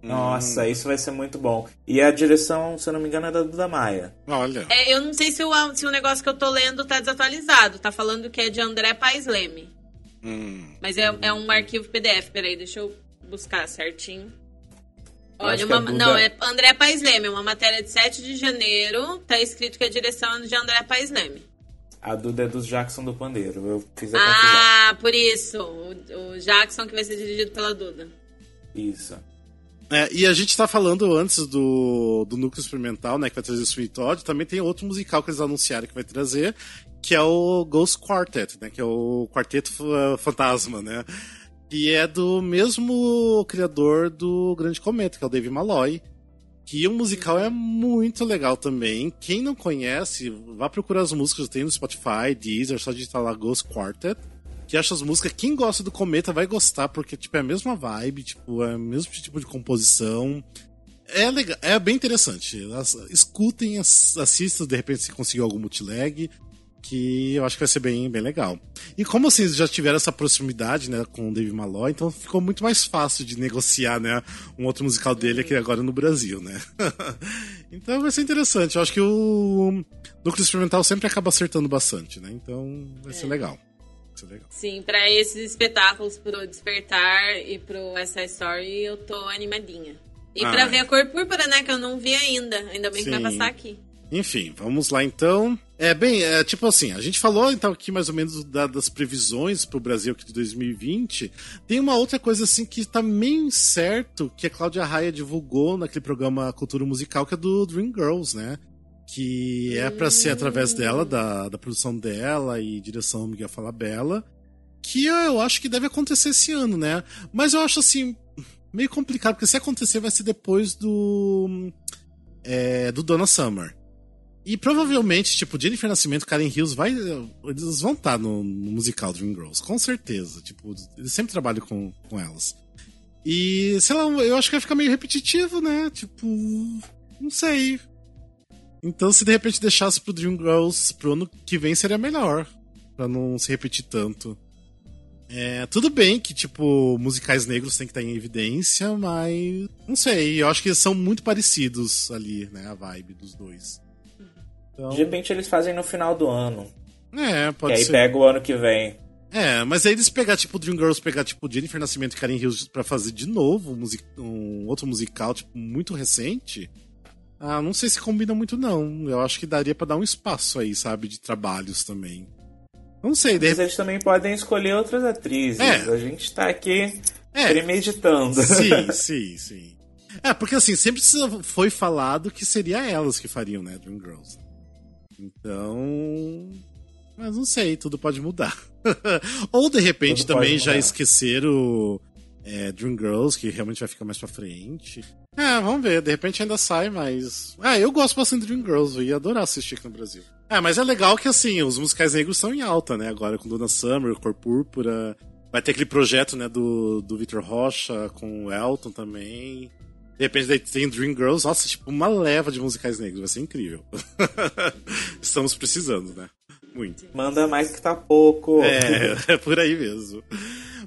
Nossa, isso vai ser muito bom. E a direção, se eu não me engano, é da Duda Maia. Olha. É, eu não sei se o, se o negócio que eu tô lendo tá desatualizado. Tá falando que é de André Paes Leme. Hum. Mas é, é um arquivo PDF. Peraí, deixa eu buscar certinho. Olha, uma, Duda- não, é André Paes Leme, uma matéria de 7 de janeiro. Tá escrito que a direção é de André Paes Leme. A Duda é dos Jackson do Pandeiro. Eu fiz a confusão. Ah, por isso. O, o Jackson que vai ser dirigido pela Duda. Isso. É, e a gente tá falando antes do, do núcleo experimental, né, que vai trazer o Sweet Todd, também tem outro musical que eles anunciaram que vai trazer, que é o Ghost Quartet, né, que é o Quarteto Fa- Fantasma, né, que é do mesmo criador do Grande Cometa, que é o Dave Malloy, que o musical é muito legal também. Quem não conhece, vá procurar as músicas, tem no Spotify, Deezer, só digitar lá Ghost Quartet que acha as músicas. Quem gosta do Cometa vai gostar, porque tipo, é a mesma vibe, tipo, é o mesmo tipo de composição. É legal, é bem interessante. Escutem, ass- assistam, de repente se conseguir algum multilag, que eu acho que vai ser bem, bem legal. E como vocês já tiveram essa proximidade, né, com o Dave Malloy, então ficou muito mais fácil de negociar, né, um outro musical dele aqui agora no Brasil, né. [LAUGHS] então vai ser interessante. Eu acho que o núcleo experimental sempre acaba acertando bastante, né, então vai ser É. legal. Vai ser legal. Sim, pra esses espetáculos pro Despertar e pro Side Story, eu tô animadinha. E Ah, pra é. ver a cor púrpura, né, que eu não vi ainda. Ainda bem que vai Sim. passar aqui. Enfim, vamos lá então. É, bem, é, tipo assim, a gente falou então aqui mais ou menos da- das previsões pro Brasil aqui de 2020. Tem uma outra coisa assim que tá meio incerto, que a Cláudia Raia divulgou naquele programa Cultura Musical, que é do Dream Girls, né? Que é pra ser através dela, da, da produção dela e direção Miguel Falabella. Que eu acho que deve acontecer esse ano, né? Mas eu acho assim, meio complicado, porque se acontecer vai ser depois do. É, do Donna Summer. E provavelmente, tipo, Jennifer Nascimento, Karen Hills, vai, eles vão estar no, no musical Dreamgirls, com certeza. Tipo, eles sempre trabalham com, com elas. E, sei lá, eu acho que vai ficar meio repetitivo, né? Tipo, não sei. Então, se de repente deixasse pro Dreamgirls pro ano que vem, seria melhor. Pra não se repetir tanto. É, tudo bem que, tipo, musicais negros tem que estar em evidência, mas. Não sei, eu acho que eles são muito parecidos ali, né? A vibe dos dois. Então, De repente eles fazem no final do ano. é, Que pode aí ser. pega o ano que vem. É, mas aí eles pegar, tipo, Dreamgirls, pegar, tipo, Jennifer Nascimento e Karen Hills pra fazer de novo um, um outro musical, tipo, muito recente. Ah, não sei se combina muito, não. Eu acho que daria pra dar um espaço aí, sabe, de trabalhos também. Não sei, de Mas eles também podem escolher outras atrizes. É. A gente tá aqui é. premeditando. Sim, [LAUGHS] sim, sim. É, porque assim, sempre foi falado que seria elas que fariam, né, Dream Girls. Então. Mas não sei, tudo pode mudar. [LAUGHS] Ou de repente tudo também já esqueceram é, Dream Girls, que realmente vai ficar mais pra frente. É, vamos ver, de repente ainda sai, mas. Ah, eu gosto bastante de Dream Girls, eu ia adorar assistir aqui no Brasil. É, mas é legal que assim, os musicais negros estão em alta, né? Agora com Dona Summer, Cor Púrpura. Vai ter aquele projeto, né, do, do Victor Rocha com o Elton também. De repente daí tem Dream Girls, nossa, tipo uma leva de musicais negros, vai ser incrível. [LAUGHS] Estamos precisando, né? Muito. Manda mais que tá pouco. É, é por aí mesmo.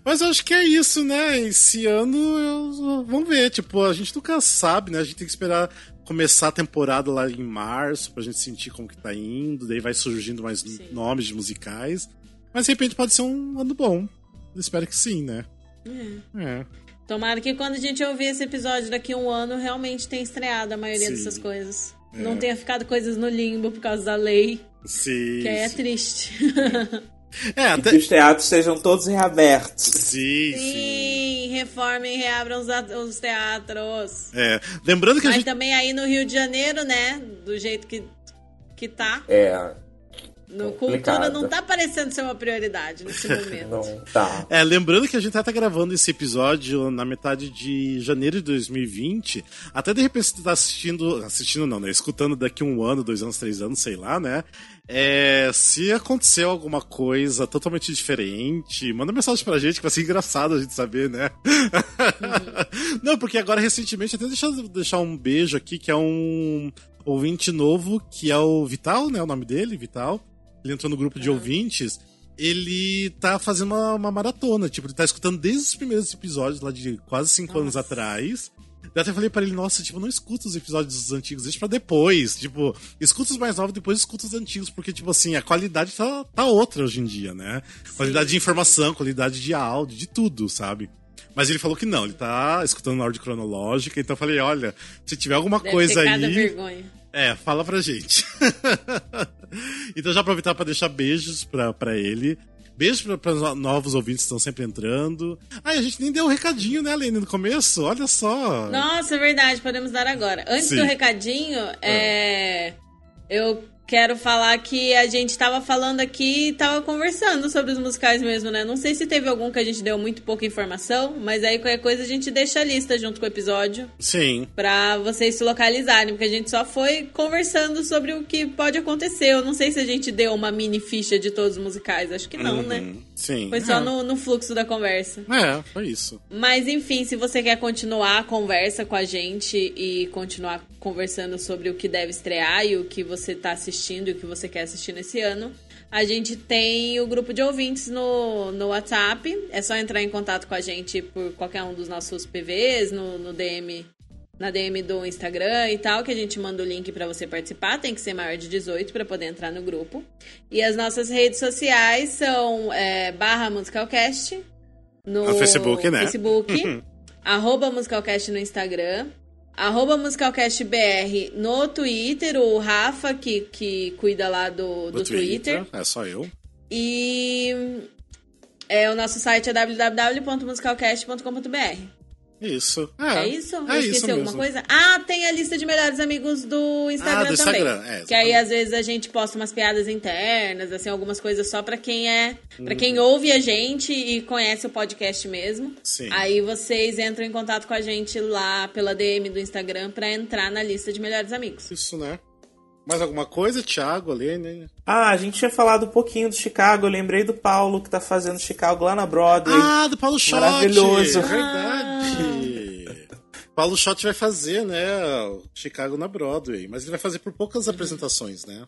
Mas eu acho que é isso, né? Esse ano, eu... vamos ver. Tipo, a gente nunca sabe, né? A gente tem que esperar começar a temporada lá em março pra gente sentir como que tá indo. Daí vai surgindo mais sim. nomes de musicais. Mas de repente pode ser um ano bom. Eu espero que sim, né? É. é. Tomara que quando a gente ouvir esse episódio daqui a um ano, realmente tenha estreado a maioria sim. dessas coisas. É. Não tenha ficado coisas no limbo por causa da lei. Sim. Que aí é triste. [LAUGHS] É, até... Que os teatros sejam todos reabertos. Sim, sim. Sim, reformem e reabram os, os teatros. É, lembrando que Mas a gente... também aí no Rio de Janeiro, né, do jeito que, que tá. É, no cultura não tá parecendo ser uma prioridade nesse momento. [LAUGHS] não tá. É, lembrando que a gente tá gravando esse episódio na metade de janeiro de 2020. Até de repente você tá assistindo. Assistindo não, né? Escutando daqui um ano, dois anos, três anos, sei lá, né? É, se aconteceu alguma coisa totalmente diferente, manda mensagem pra gente que vai ser engraçado a gente saber, né? Uhum. [LAUGHS] Não, porque agora recentemente, até deixa eu deixar um beijo aqui, que é um ouvinte novo, que é o Vital, né? O nome dele, Vital ele entrou no grupo de ouvintes, ele tá fazendo uma, uma, maratona. Tipo, ele tá escutando desde os primeiros episódios, lá de quase cinco anos atrás. Eu até falei para ele, nossa, tipo, não escuta os episódios antigos, deixa pra depois. Tipo, escuta os mais novos, depois escuta os antigos, porque, tipo assim, a qualidade tá, tá outra hoje em dia, né? Sim. Qualidade de informação, qualidade de áudio, de tudo, sabe? Mas ele falou que não, ele tá escutando na ordem cronológica, então eu falei, olha, se tiver alguma Deve coisa aí. Vergonha. É, fala pra gente. [LAUGHS] então já aproveitar para deixar beijos pra, pra ele. Beijos para os novos ouvintes que estão sempre entrando. Ai, a gente nem deu o um recadinho, né, Lene, no começo? Olha só. Nossa, é verdade, podemos dar agora. Antes Sim. do recadinho, é... é... eu Quero falar que a gente tava falando aqui, tava conversando sobre os musicais mesmo, né? Não sei se teve algum que a gente deu muito pouca informação, mas aí qualquer coisa a gente deixa a lista junto com o episódio. Sim. Pra vocês se localizarem, porque a gente só foi conversando sobre o que pode acontecer. Eu não sei se a gente deu uma mini ficha de todos os musicais, acho que não, né? uhum. né? Sim. Foi só é. no, no fluxo da conversa. É, foi isso. Mas enfim, se você quer continuar a conversa com a gente e continuar conversando sobre o que deve estrear e o que você tá assistindo assistindo e o que você quer assistir nesse ano. A gente tem o grupo de ouvintes no, no WhatsApp. É só entrar em contato com a gente por qualquer um dos nossos PVs, no, no DM, na DM do Instagram e tal, que a gente manda o link para você participar. Tem que ser maior de 18 para poder entrar no grupo. E as nossas redes sociais são é, barra musicalcast no, no Facebook, né? Facebook, arroba musicalcast no Instagram Arroba MusicalCastBR no Twitter, o Rafa, que, que cuida lá do, do, do Twitter. Twitter. É só eu. E é, o nosso site é www.musicalcast.com.br. Isso. É, é isso? É esqueci isso alguma coisa? Ah, tem a lista de melhores amigos do Instagram ah, do também. Instagram. É, que aí às vezes a gente posta umas piadas internas, assim, algumas coisas só para quem é, hum. para quem ouve a gente e conhece o podcast mesmo. Sim. Aí vocês entram em contato com a gente lá pela DM do Instagram para entrar na lista de melhores amigos. Isso, né? Mais alguma coisa, Thiago, ali, né? Ah, a gente tinha falado um pouquinho do Chicago. Eu lembrei do Paulo que tá fazendo Chicago lá na Broadway. Ah, do Paulo Schott. Maravilhoso. É verdade. Paulo Schott vai fazer, né, Chicago na Broadway, mas ele vai fazer por poucas apresentações, né?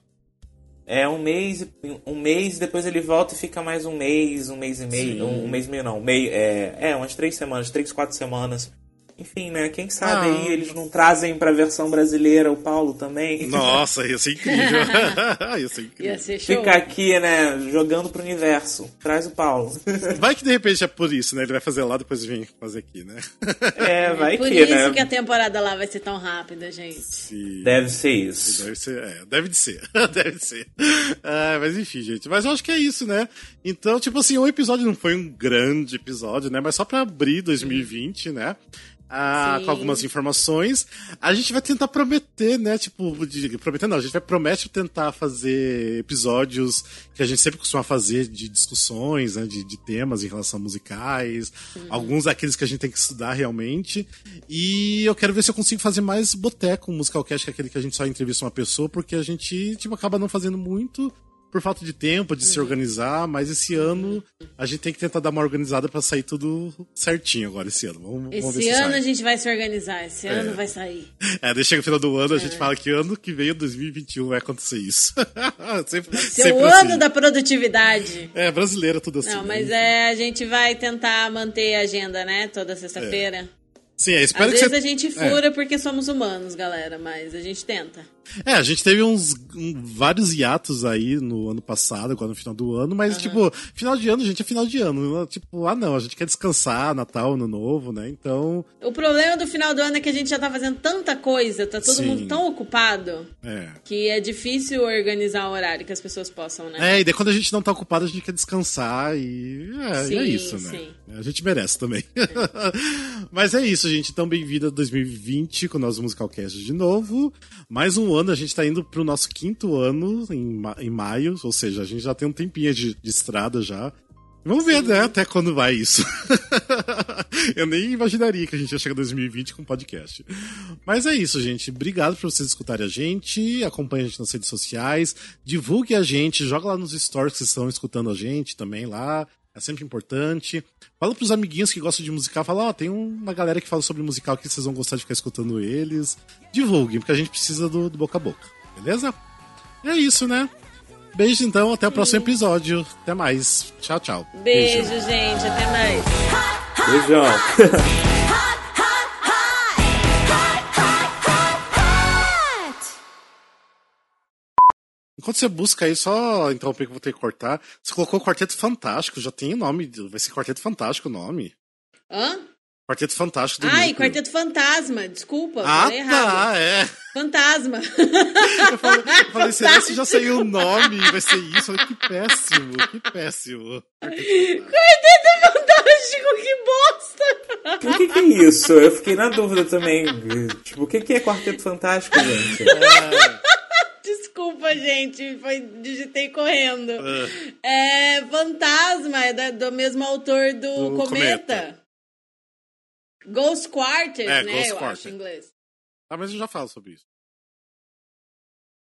É um mês, um mês, depois ele volta e fica mais um mês, um mês e meio, um, um, mês e meio não, meio, é, é, umas três semanas, três, quatro semanas enfim, né? Quem sabe ah. aí eles não trazem pra versão brasileira o Paulo também. Nossa, ia ser incrível. [LAUGHS] ia ser incrível. Ia ser show. Fica aqui, né? Jogando pro universo. Traz o Paulo. [LAUGHS] Vai que de repente é por isso, né? Ele vai fazer lá, depois vem fazer aqui, né? É, vai por que, né? Por isso que a temporada lá vai ser tão rápida, gente. Sim. Deve ser isso. Deve ser, é, deve de ser. [LAUGHS] deve ser. Ah, mas enfim, gente. Mas eu acho que é isso, né? Então, tipo assim, o episódio não foi um grande episódio, né? Mas só pra abrir 2020, né? Ah, com algumas informações. A gente vai tentar prometer, né? Tipo, de, prometer não, a gente vai promete tentar fazer episódios que a gente sempre costuma fazer de discussões, né? De, de temas em relação a musicais. Uhum. Alguns daqueles que a gente tem que estudar realmente. E eu quero ver se eu consigo fazer mais boteco, um musicalcast, que é aquele que a gente só entrevista uma pessoa, porque a gente, tipo, acaba não fazendo muito por falta de tempo, de uhum. se organizar, mas esse ano a gente tem que tentar dar uma organizada para sair tudo certinho agora esse ano. Vamos, esse vamos ver ano a gente vai se organizar, esse é. ano vai sair. É, deixa no final do ano, a gente é. fala que ano que vem, 2021, vai acontecer isso. [LAUGHS] sempre, vai ser o assim. ano da produtividade. É, brasileira tudo assim. Não, né? mas é, a gente vai tentar manter a agenda, né, toda sexta-feira. É. Sim, é, espero Às que vezes você... a gente fura é. porque somos humanos, galera, mas a gente tenta. É, a gente teve uns um, vários hiatos aí no ano passado, agora no final do ano, mas, uhum. tipo, final de ano, gente, é final de ano. Tipo, ah, não, a gente quer descansar, Natal, Ano Novo, né? Então. O problema do final do ano é que a gente já tá fazendo tanta coisa, tá todo Sim. mundo tão ocupado é. que é difícil organizar o horário que as pessoas possam, né? É, e daí quando a gente não tá ocupado, a gente quer descansar e é, sim, e é isso, né? Sim. A gente merece também. É. [LAUGHS] mas é isso, gente. Então, bem-vindo a 2020 com o nosso Musicalcast de novo. Mais um ano, a gente tá indo pro nosso quinto ano em, ma em maio, ou seja, a gente já tem um tempinho de, de estrada já. Vamos ver, né, até quando vai isso. [LAUGHS] Eu nem imaginaria que a gente ia chegar em 2020 com podcast. Mas é isso, gente. Obrigado por vocês escutarem a gente. Acompanhe a gente nas redes sociais. Divulgue a gente. Joga lá nos stories que vocês estão escutando a gente também lá. É sempre importante. Fala pros amiguinhos que gostam de musical. Fala, ó, oh, tem uma galera que fala sobre musical que vocês vão gostar de ficar escutando eles. Divulguem, porque a gente precisa do, do boca a boca. Beleza? E é isso, né? Beijo então, até o próximo episódio. Até mais. Tchau, tchau. Beijo, Beijo. gente. Até mais. Beijão. [LAUGHS] Enquanto você busca aí, só interromper que eu vou ter que cortar. Você colocou Quarteto Fantástico, já tem o nome, vai ser Quarteto Fantástico o nome. Hã? Quarteto Fantástico do Ai, Nico. Quarteto Fantasma, desculpa. Ah, falei errado. tá, é. Fantasma. [LAUGHS] Eu falei, eu falei [LAUGHS] será que já saiu o nome? Vai ser isso? Eu falei, que péssimo, que péssimo. Quarteto Fantástico, que bosta! O que, que, é isso? Eu fiquei na dúvida também. Tipo, o que, que é Quarteto Fantástico, gente? É. Desculpa, gente, foi, digitei correndo. É, é Fantasma, é da, do mesmo autor do, do Cometa. Cometa. Ghost Quartet, é, né? Ghost eu Quartet. acho em inglês. Ah, mas eu já falo sobre isso.